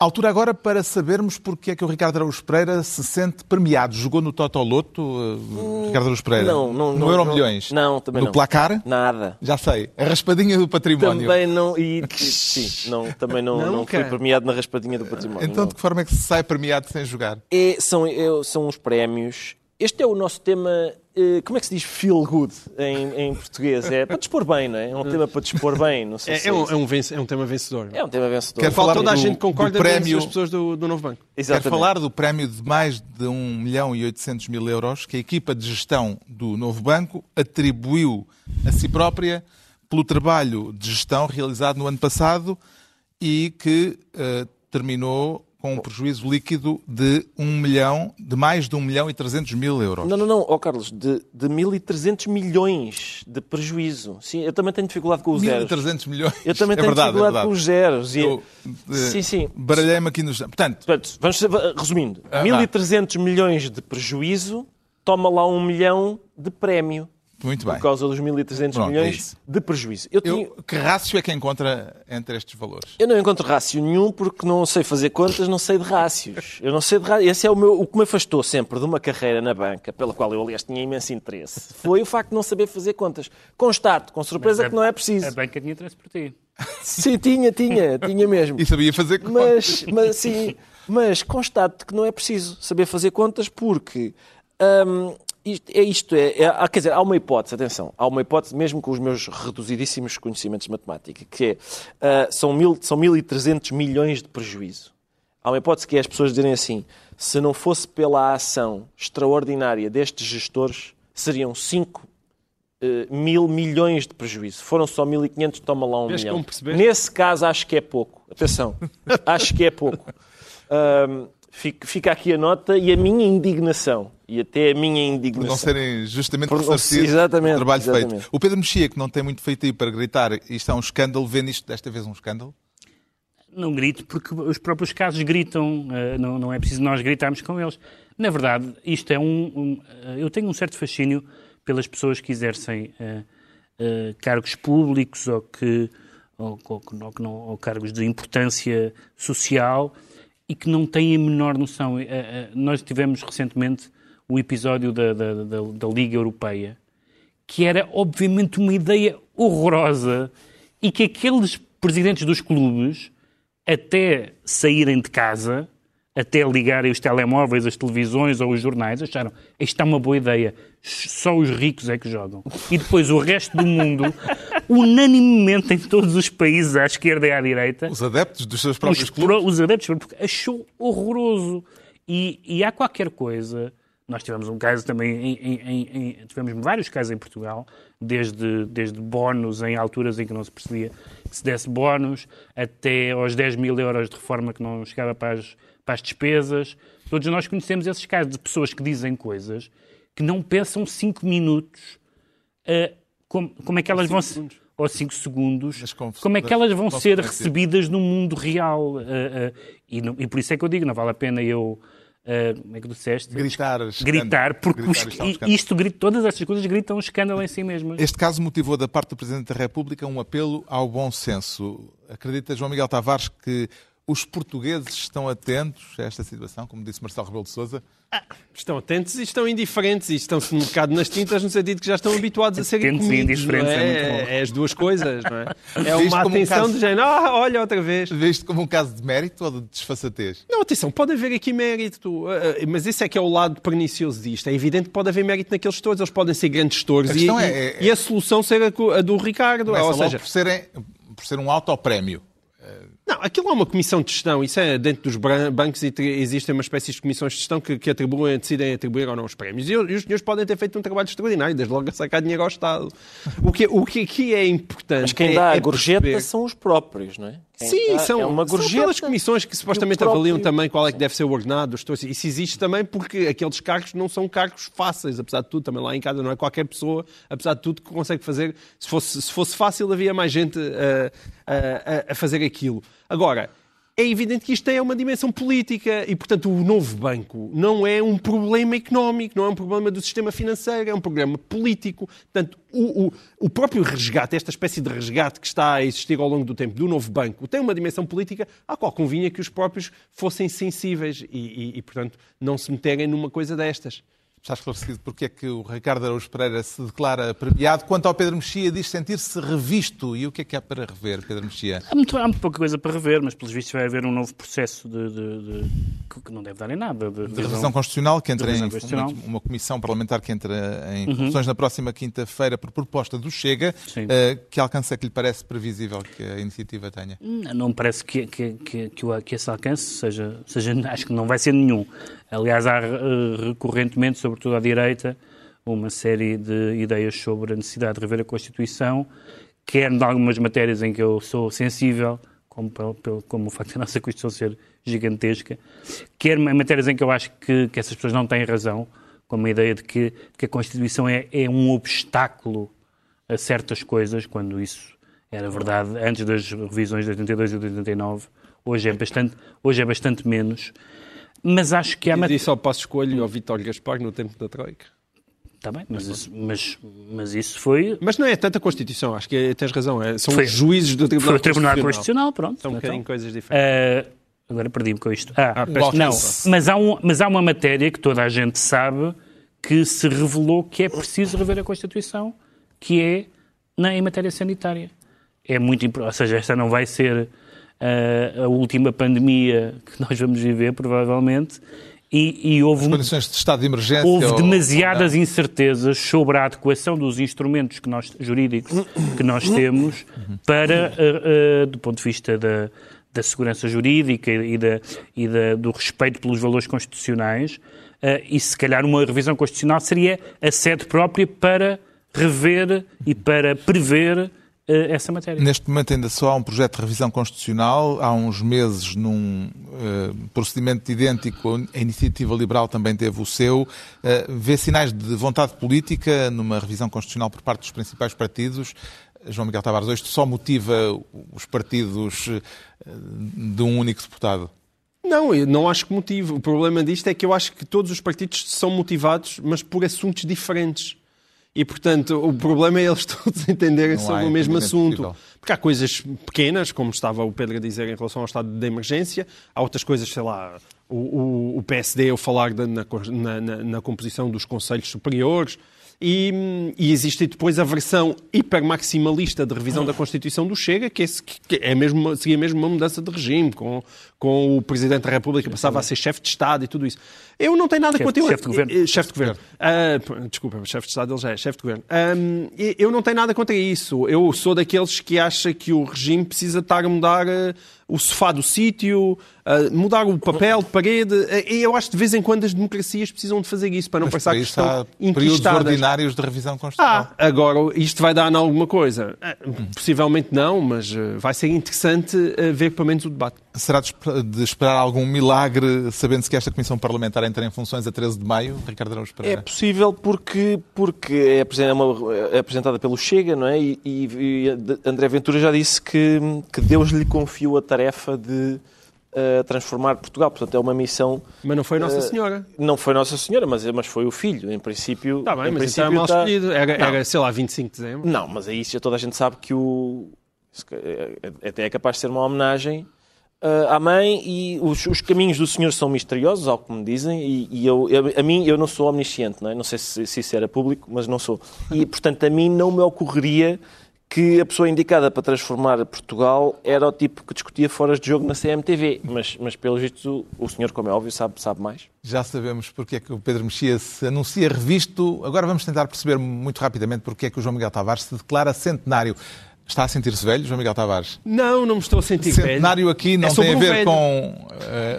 Altura agora para sabermos porque é que o Ricardo Araújo Pereira se sente premiado. Jogou no Totoloto, uh, Ricardo Araújo Pereira? Não, não, No não, Euro não. Milhões? Não, também no não. placar? Nada. Já sei. A raspadinha do património. Também não. E, e- [laughs] sim, não, também não, Não, não fui premiado na raspadinha do património. Então, não. de que forma é que se sai premiado sem jogar? É, são, é- são os prémios. Este é o nosso tema. Eh, Como é que se diz feel good em, em português? É para dispor bem, não é? É um tema para dispor bem. Não sei É, se é, um, isso. é, um, vence- é um tema vencedor. É um tema vencedor. Quero Fala falar toda a do- gente concorda menos prémio- as pessoas do, do Novo Banco. Exatamente. Quero falar do prémio de mais de 1 milhão e 800 mil euros que a equipa de gestão do Novo Banco atribuiu a si própria pelo trabalho de gestão realizado no ano passado e que eh, terminou com um prejuízo líquido de 1 milhão, de mais de 1 milhão e 300 mil euros. Não, não, não, ó Carlos, de, de 1.300 milhões de prejuízo. Sim, eu também tenho dificuldade com os zeros. 1.300 milhões. Eu também é tenho verdade, é dificuldade verdade. com os zeros. E- Eu, eh, Sim, sim. Baralhei-me aqui nos... Portanto, Portanto, vamos resumindo: Ah, 1.300 milhões de prejuízo, toma lá um milhão de prémio. Muito bem. Por causa dos 1.300 Pronto, é milhões isso. de prejuízo. Eu, tinha- Eu, que rácio é que encontra entre estes valores? eu não encontro rácio nenhum porque não sei fazer contas, não sei de rácios. Eu não sei de rácios. Esse é o, meu, o que me afastou sempre de uma carreira na banca, pela qual eu, aliás, tinha imenso interesse. Foi o facto de não saber fazer contas. Constato, com surpresa, a- que não é preciso. A banca tinha interesse por ti. Sim, tinha, tinha, tinha mesmo. E sabia fazer contas. Mas, mas, sim, mas constato que não é preciso saber fazer contas porque hum, isto, é isto. É, é- há- quer dizer, há uma hipótese, atenção, há uma hipótese mesmo com os meus reduzidíssimos conhecimentos de matemática, que é, ah, são, mil, são 1.300 milhões de prejuízo. Há uma hipótese que é as pessoas dizerem assim: se não fosse pela ação extraordinária destes gestores, seriam 5 eh, mil milhões de prejuízo. Foram só 1.500, toma lá um Vês milhão. Nesse caso, acho que é pouco. Atenção, [laughs] acho que é pouco. Fica, fica aqui a nota e a minha indignação. E até a minha Por indignação. não serem justamente Por não- ressarcidos exatamente, o trabalho exatamente. feito. O Pedro Mexia, que não tem muito feito aí para gritar, isto é um escândalo, vê nisto desta vez um escândalo? Não grito porque os próprios casos gritam, eh, não, não é preciso nós gritarmos com eles. Na verdade, isto é um. um, eh, eu tenho um certo fascínio pelas pessoas que exercem eh, eh, cargos públicos ou, que, ou, ou ou não- ou cargos de importância social e que não têm a menor noção. Eh, nós tivemos recentemente o episódio da, da, da, da Liga Europeia que era obviamente uma ideia horrorosa e que aqueles presidentes dos clubes, até saírem de casa, até ligarem os telemóveis, as televisões ou os jornais, acharam isto é uma boa ideia. Só os ricos é que jogam. E depois o resto do mundo, [laughs] unanimemente em todos os países, à esquerda e à direita, Os adeptos dos seus os, próprios pro- clubes? os adeptos, porque achou horroroso. E, e há qualquer coisa. Nós tivemos um caso também, em, em- em- em- tivemos vários casos em Portugal, desde, desde bónus em alturas em que não se percebia que se desse bónus, até aos 10 mil euros de reforma que não chegava para as, para as despesas. Todos nós conhecemos esses casos de pessoas que dizem coisas que não pensam 5 minutos uh, como, como é que elas vão ser. Ou 5 segundos, como é que elas vão ser recebidas no mundo real. uh, uh, e, não- e por isso é que eu digo, não vale a pena eu. Uh, como é que tu disseste? Gritar. Gritar, porque Gritar, os- isto todas estas coisas gritam um escândalo em si mesmas. Este caso motivou da parte do Presidente da República um apelo ao bom senso. Acredita, João Miguel Tavares, que os portugueses estão atentos a esta situação, como disse Marcelo Rebelo de Sousa? Estão atentos e estão indiferentes e estão-se um bocado nas tintas no sentido que já estão habituados a serem Atentos e comidos. indiferentes é muito bom. é as duas coisas, não é? É Visto uma como um atenção caso- de género, ah, olha outra vez. Vê isto como um caso de mérito ou de desfaçatez? Não, atenção, pode haver aqui mérito, eh, mas esse é que é o lado pernicioso disto. É evidente que pode haver mérito naqueles gestores, eles podem ser grandes gestores A e, é- é- e a solução ser a, do Ricardo. Começa Ou seja, por, serem, por ser um autoprémio. Não, aquilo é uma comissão de gestão. Isso é dentro dos bancos e te- existem uma espécie de comissões de gestão que, que atribuem, decidem atribuir ou não os prémios. E, os senhores podem ter feito um trabalho extraordinário, desde logo a sacar dinheiro ao Estado. O que, o que aqui é importante. Mas quem é- dá a é gorjeta perceber- são os próprios, não é? Quem Sim, são, é uma são aquelas comissões que supostamente próprio- avaliam também qual é que deve ser o ordenado dos gestores. Isso existe também porque aqueles cargos não são cargos fáceis, apesar de tudo. Também lá em casa não é qualquer pessoa, apesar de tudo, que consegue fazer. Se fosse, se fosse fácil, havia mais gente a, a- a- a fazer aquilo. Agora, é evidente que isto é uma dimensão política e, portanto, o novo banco não é um problema económico, não é um problema do sistema financeiro, é um problema político. Portanto, o, o- o próprio resgate, esta espécie de resgate que está a existir ao longo do tempo do novo banco, tem uma dimensão política à qual convinha que os próprios fossem sensíveis e, e- e, portanto, não se meterem numa coisa destas. Está esclarecido porque é que o Ricardo Araújo Pereira se declara premiado. Quanto ao Pedro Mexia, diz sentir-se revisto. E o que é que há para rever, Pedro Mexia? Há muito, há muito pouca coisa para rever, mas pelos vistos vai haver um novo processo de, de- de- que- não deve dar em nada. De, De revisão constitucional, que entra em uma, uma comissão parlamentar que entra em funções na próxima quinta-feira por proposta do Chega. Eh, que alcance é que lhe parece previsível que a iniciativa tenha? Não não me parece que, que, que, que, que esse alcance seja, seja. Acho que não vai ser nenhum. Aliás, há eh, recorrentemente, sobretudo à direita, uma série de ideias sobre a necessidade de rever a Constituição, quer em algumas matérias em que eu sou sensível, como, como o facto da nossa Constituição ser gigantesca, quer em matérias em que eu acho que, que essas pessoas não têm razão, como a ideia de que, que a Constituição é, é um obstáculo a certas coisas, quando isso era verdade antes das revisões de 82 e de 89. Hoje é bastante, hoje é bastante menos. Mas acho que há... E mat- disse ao Passo Escolho ao Vítor Gaspar no tempo da Troika. Está bem, mas isso, mas, mas isso foi, Mas não é tanta Constituição, acho que é- tens razão. é- são Foi- os juízes do Tribunal foi o Tribunal Constitucional. Constitucional, pronto. São um então. bocadinho coisas diferentes. Ah, agora perdi-me com isto. Ah, peço não, mas há, um, mas há uma matéria que toda a gente sabe que se revelou que é preciso rever a Constituição, que é na, em matéria sanitária. É muito importante, ou seja, esta não vai ser ah, a última pandemia que nós vamos viver, provavelmente, e, e houve, de houve ou- demasiadas incertezas sobre a adequação dos instrumentos que nós, jurídicos que nós temos para, eh, eh, do ponto de vista da, da segurança jurídica e, da, e da, do respeito pelos valores constitucionais, uh, e se calhar uma revisão constitucional seria a sede própria para rever e para prever essa matéria. Neste momento ainda só há um projeto de revisão constitucional. Há uns meses, num uh, procedimento idêntico, a Iniciativa Liberal também teve o seu. Uh, vê sinais de vontade política numa revisão constitucional por parte dos principais partidos. João Miguel Tavares, isto só motiva os partidos de um único deputado? Não, eu não acho que motive. O problema disto é que eu acho que todos os partidos são motivados, mas por assuntos diferentes. E, portanto, o problema é eles [laughs] todos entenderem não sobre o mesmo assunto. Possível. Porque há coisas pequenas, como estava o Pedro a dizer em relação ao estado de emergência, há outras coisas, sei lá, o, o, o PSD, eu falar na, na, na composição dos conselhos superiores, e, e, existe depois a versão hipermaximalista de revisão da Constituição do Chega, que, é, que é mesmo, seria mesmo uma mudança de regime, com, com o Presidente da República passava a ser chefe de Estado e tudo isso. Eu não tenho nada chefe, contra... Chefe de Governo. Eh, chefe de Governo. Uh, desculpa, chefe de Estado ele já é chefe de Governo. Um, eu não tenho nada contra isso. Eu sou daqueles que acha que o regime precisa estar a mudar... Uh, o sofá do sítio, uh, mudar o papel de parede. Uh, eu acho que de vez em quando as democracias precisam de fazer isso para não Mas pensar que estão períodos ordinários de revisão constitucional. Ah, agora isto vai dar em alguma coisa? Uh, possivelmente não, mas vai ser interessante ver pelo menos o debate. Será de esperar algum milagre, sabendo-se que esta Comissão Parlamentar entra em funções a 13 de maio, Ricardo Araújo Pereira? É possível porque, porque é, é apresentada pelo Chega, não é? E, e, André Ventura já disse que, que Deus lhe confiou a tarefa de uh, transformar Portugal. Portanto, é uma missão... Mas não foi Nossa uh, Senhora. Não foi Nossa Senhora, mas, mas foi o filho. Em princípio... Está bem, em mas princípio, então é mal está... escolhido. Era, era, sei lá, 25 de dezembro. Não, mas aí já toda a gente sabe que o... Até é capaz de ser uma homenagem uh, à mãe e os, os, caminhos do Senhor são misteriosos, ao que me dizem, e, e eu, eu, a mim eu não sou omnisciente, não, é? não sei se, se isso era público, mas não sou. E, portanto, a mim não me ocorreria que a pessoa indicada para transformar Portugal era o tipo que discutia fora de jogo na CMTV. Mas, mas pelo visto, o, o senhor, como é óbvio, sabe, sabe mais. Já sabemos porque é que o Pedro Mexia se anuncia revisto. Agora vamos tentar perceber muito rapidamente porque é que o João Miguel Tavares se declara centenário. Está a sentir-se velho, João Miguel Tavares? Não, não me estou a sentir Centenário velho. Centenário aqui não é tem a ver velho. com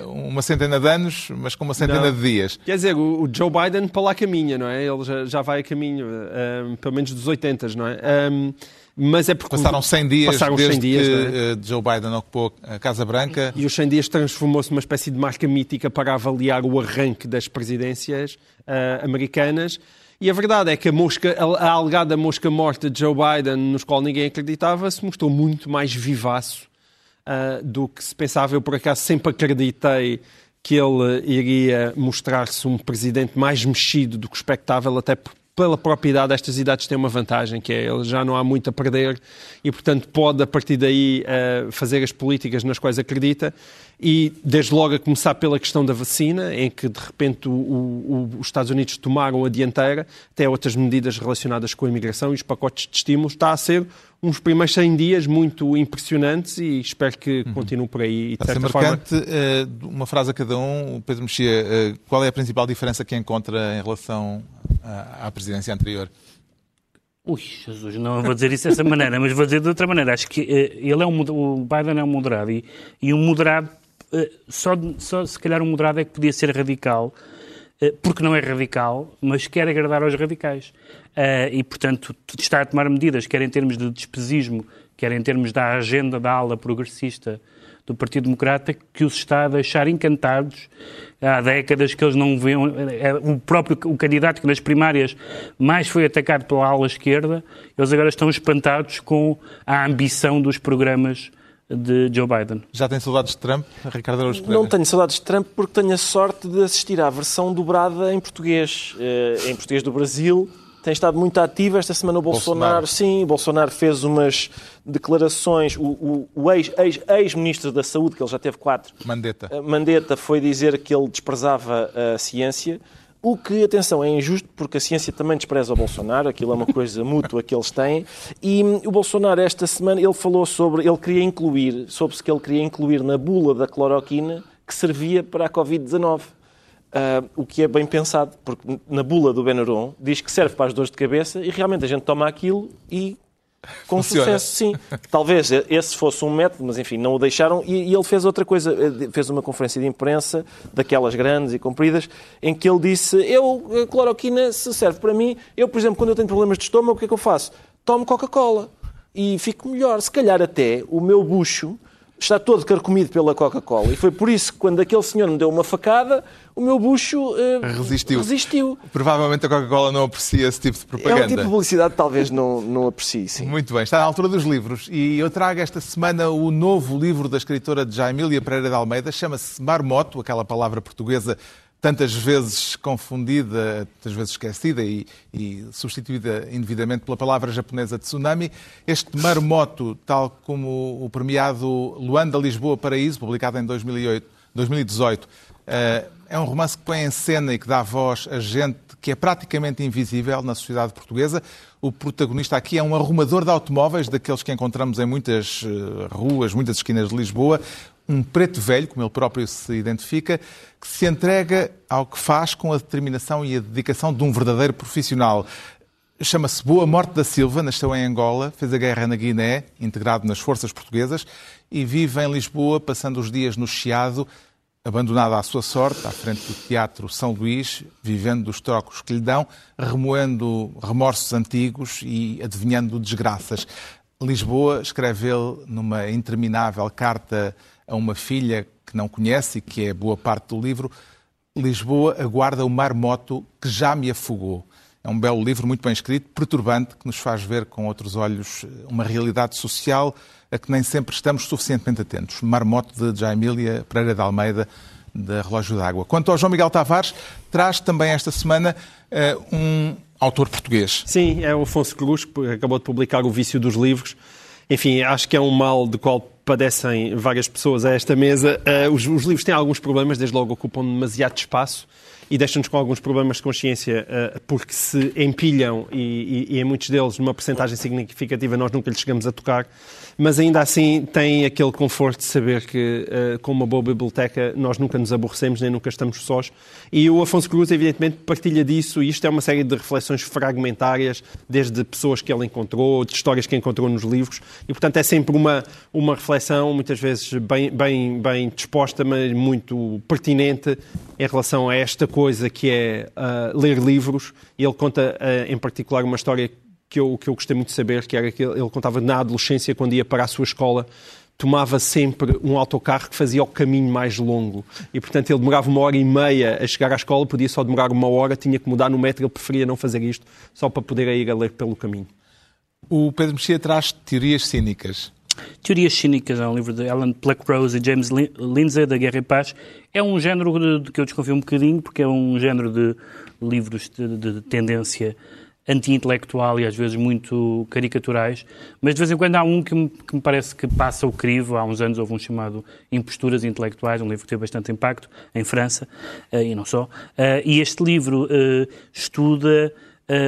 uh, uma centena de anos, mas com uma centena não. de dias. Quer dizer, o, o, Joe Biden para lá caminha, não é? Ele já, já vai a caminho, um, pelo menos dos 80, não é? Um, mas é porque passaram 100 dias passaram desde 100 dias, que é? Eh, Joe Biden ocupou a Casa Branca. E os 100 dias transformou-se numa espécie de marca mítica para avaliar o arranque das presidências uh, americanas. E a verdade é que a, mosca, a alegada mosca morta de Joe Biden, nos qual ninguém acreditava, se mostrou muito mais vivaço uh, do que se pensava. Eu, por acaso, sempre acreditei que ele iria mostrar-se um presidente mais mexido do que expectável, até pela própria idade, estas idades têm uma vantagem, que é ele já não há muito a perder e, portanto, pode, a partir daí, uh, fazer as políticas nas quais acredita e, desde logo, a começar pela questão da vacina, em que, de repente, o, o, os Estados Unidos tomaram a dianteira, até outras medidas relacionadas com a imigração e os pacotes de estímulo, está a ser uns primeiros 100 dias muito impressionantes e espero que uhum. continue por aí. E, de certa marcante, forma... uh, uma frase a cada um. O Pedro Mexia, uh, qual é a principal diferença que encontra em relação à, presidência anterior? Ui, Jesus, não vou dizer isso dessa maneira, mas vou dizer de outra maneira. Acho que uh, ele é um, o Biden é um moderado e, e um moderado, só, só se calhar um moderado é que podia ser radical, porque não é radical, mas quer agradar aos radicais. Uh, e, portanto, está a tomar medidas, quer em termos de despesismo, quer em termos da agenda da ala progressista do Partido Democrata, que os está a deixar encantados. Há décadas que eles não veem. É, o próprio o candidato que nas primárias mais foi atacado pela ala esquerda, eles agora estão espantados com a ambição dos programas de Joe Biden. Já tem saudades de Trump, Ricardo Araújo Não tenho saudades de Trump porque tenho a sorte de assistir à versão dobrada em português. Eh, em português do Brasil, tem estado muito ativo. Esta semana o Bolsonaro, Bolsonaro. sim, o Bolsonaro fez umas declarações. O, o, o ex-ministro ex, ex da Saúde, que ele já teve quatro, Mandetta. Eh, Mandetta foi dizer que ele desprezava a ciência. O que, atenção, é injusto, porque a ciência também despreza o Bolsonaro, aquilo é uma coisa mútua que eles têm. E o Bolsonaro, esta semana, ele falou sobre, ele queria incluir, soube-se que ele queria incluir na bula da cloroquina que servia para a Covid-19. Uh, o que é bem pensado, porque na bula do Benuron diz que serve para as dores de cabeça e realmente a gente toma aquilo e com Funciona. sucesso, sim. [laughs] Talvez esse fosse um método, mas enfim, não o deixaram. E, e ele fez outra coisa, eh, fez uma conferência de imprensa, daquelas grandes e compridas, em que ele disse: Eu, a cloroquina, se serve para mim, eu, por exemplo, quando eu tenho problemas de estômago, o que é que eu faço? Tomo Coca-Cola e fico melhor. Se calhar até o meu bucho está todo carcomido pela Coca-Cola. E foi por isso que, quando aquele senhor me deu uma facada, o meu bucho eh, Resistiu. resistiu. Provavelmente a Coca-Cola não aprecia esse tipo de É um propaganda. tipo de publicidade que talvez não, não aprecie, sim. Muito bem, está na altura dos livros e eu trago esta semana o novo livro da escritora de Jaimília Pereira de Almeida, chama-se Marmoto, aquela palavra portuguesa tantas vezes confundida, tantas vezes esquecida e, e substituída indevidamente pela palavra japonesa tsunami. Este Marmoto, tal como o premiado Luanda Lisboa Paraíso, publicado em 2008, 2018, eh, é um romance que põe em cena e que dá voz a gente que é praticamente invisível na sociedade portuguesa. O protagonista aqui é um arrumador de automóveis, daqueles que encontramos em muitas eh, ruas, muitas esquinas de Lisboa. Um preto velho, como ele próprio se identifica, que se entrega ao que faz com a determinação e a dedicação de um verdadeiro profissional. Chama-se Boa Morte da Silva, nasceu em Angola, fez a guerra na Guiné, integrado nas forças portuguesas, e vive em Lisboa, passando os dias no Chiado, abandonado à sua sorte, à frente do Teatro São Luís, vivendo dos trocos que lhe dão, remoendo remorsos antigos e adivinhando desgraças. Lisboa, escreve ele numa interminável carta a uma filha que não conhece e que é boa parte do livro, Lisboa aguarda o marmoto que já me afogou. É um belo livro, muito bem escrito, perturbante, que nos faz ver com outros olhos uma realidade social a que nem sempre estamos suficientemente atentos. Marmoto de Jaimília Pereira de Almeida, da Relógio d'Água. Quanto ao João Miguel Tavares, traz também esta semana eh, um autor português. Sim, é o Afonso Cruz, que acabou de publicar O Vício dos Livros. Enfim, acho que é um mal do qual padecem várias pessoas a esta mesa. Uh, os, os, livros têm alguns problemas, desde logo ocupam demasiado espaço e deixam-nos com alguns problemas de consciência uh, porque se empilham e, e, e, em muitos deles, numa porcentagem significativa, nós nunca lhes chegamos a tocar. Mas ainda assim têm aquele conforto de saber que, uh, com uma boa biblioteca, nós nunca nos aborrecemos nem nunca estamos sós. E o Afonso Cruz, evidentemente, partilha disso. E isto é uma série de reflexões fragmentárias, desde pessoas que ele encontrou, de histórias que encontrou nos livros. E, portanto, é sempre uma, uma reflexão, muitas vezes bem, bem, bem disposta, mas muito pertinente em relação a esta coisa que é uh, ler livros. E ele conta, uh, em particular, uma história que eu, que eu gostei muito de saber, que era que ele contava na adolescência, quando ia para a sua escola, tomava sempre um autocarro que fazia o caminho mais longo. E, portanto, ele demorava uma hora e meia a chegar à escola, podia só demorar uma hora, tinha que mudar no metro, ele preferia não fazer isto, só para poder ir a ler pelo caminho. O Pedro Mexia traz teorias cínicas. Teorias Cínicas é um livro de Alan Pluckrose e James Lindsay, da Guerra e Paz. É um género de, de que eu desconfio um bocadinho, porque é um género de livros de, de tendência anti-intelectual e às vezes muito caricaturais, mas de vez em quando há um que me, que me, parece que passa o crivo. Há uns anos houve um chamado Imposturas Intelectuais, um livro que teve bastante impacto em França uh, e não só. Uh, e este livro uh, estuda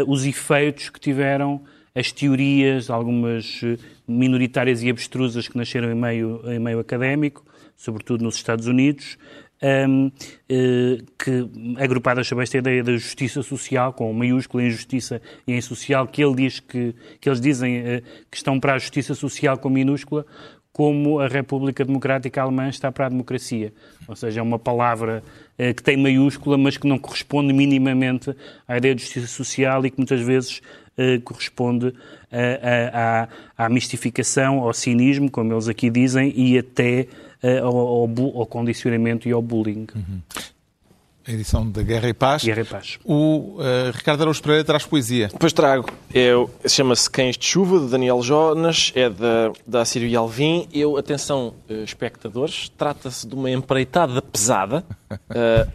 os efeitos que tiveram as teorias, algumas minoritárias e abstrusas que nasceram em meio, em meio académico, sobretudo nos Estados Unidos, um, uh, que agrupadas sob esta ideia da justiça social, com maiúscula em justiça e em social, que ele diz que, que eles dizem uh, que estão para a justiça social com minúscula, como a República Democrática Alemã está para a democracia. Ou seja, é uma palavra uh, que tem maiúscula, mas que não corresponde minimamente à ideia de justiça social e que muitas vezes corresponde à mistificação, ao cinismo, como eles aqui dizem, e até ao, ao, ao, condicionamento e ao bullying. Uhum. A edição da Guerra e Paz. Guerra e Paz. O uh, Ricardo Araújo Pereira traz poesia. Depois trago. Chama-se Cães de Chuva, de Daniel Jonas, é da, da Sírio e Alvim. Eu, atenção, uh, espectadores, trata-se de uma empreitada pesada, uh,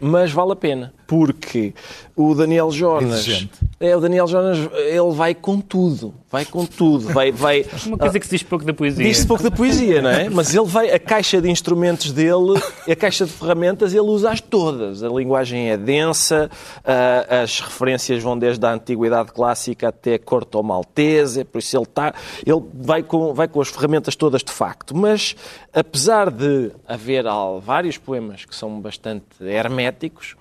[laughs] mas vale a pena, porque o Daniel Jonas... Exigente. É, o Daniel Jonas, ele vai com tudo. Vai com tudo. Vai, vai, Uma coisa que se diz pouco da poesia. Diz-se pouco da poesia, não é? Mas ele vai, a caixa de instrumentos dele, a caixa de ferramentas, ele usa-as todas. A linguagem é densa, uh, as referências vão desde a antiguidade clássica até corto maltese, por isso ele está, ele vai com, vai com as ferramentas todas de facto. Mas, apesar de haver vários poemas que são bastante herméticos,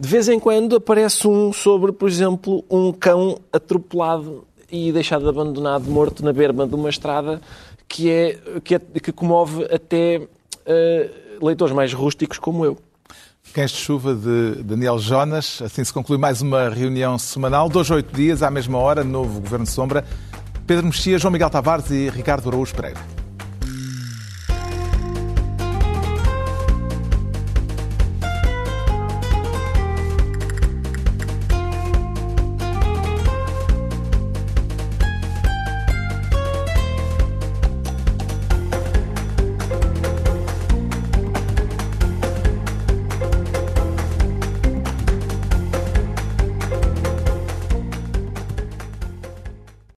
de vez em quando aparece um sobre, por exemplo, um cão atropelado e deixado abandonado, morto na berma de uma estrada que, é, que, é, que comove até uh, leitores mais rústicos como eu. Cães de Chuva de Daniel Jonas. Assim se conclui mais uma reunião semanal. Dois, oito dias, à mesma hora, novo Governo Sombra. Pedro Mexia, João Miguel Tavares e Ricardo Araújo Pereira.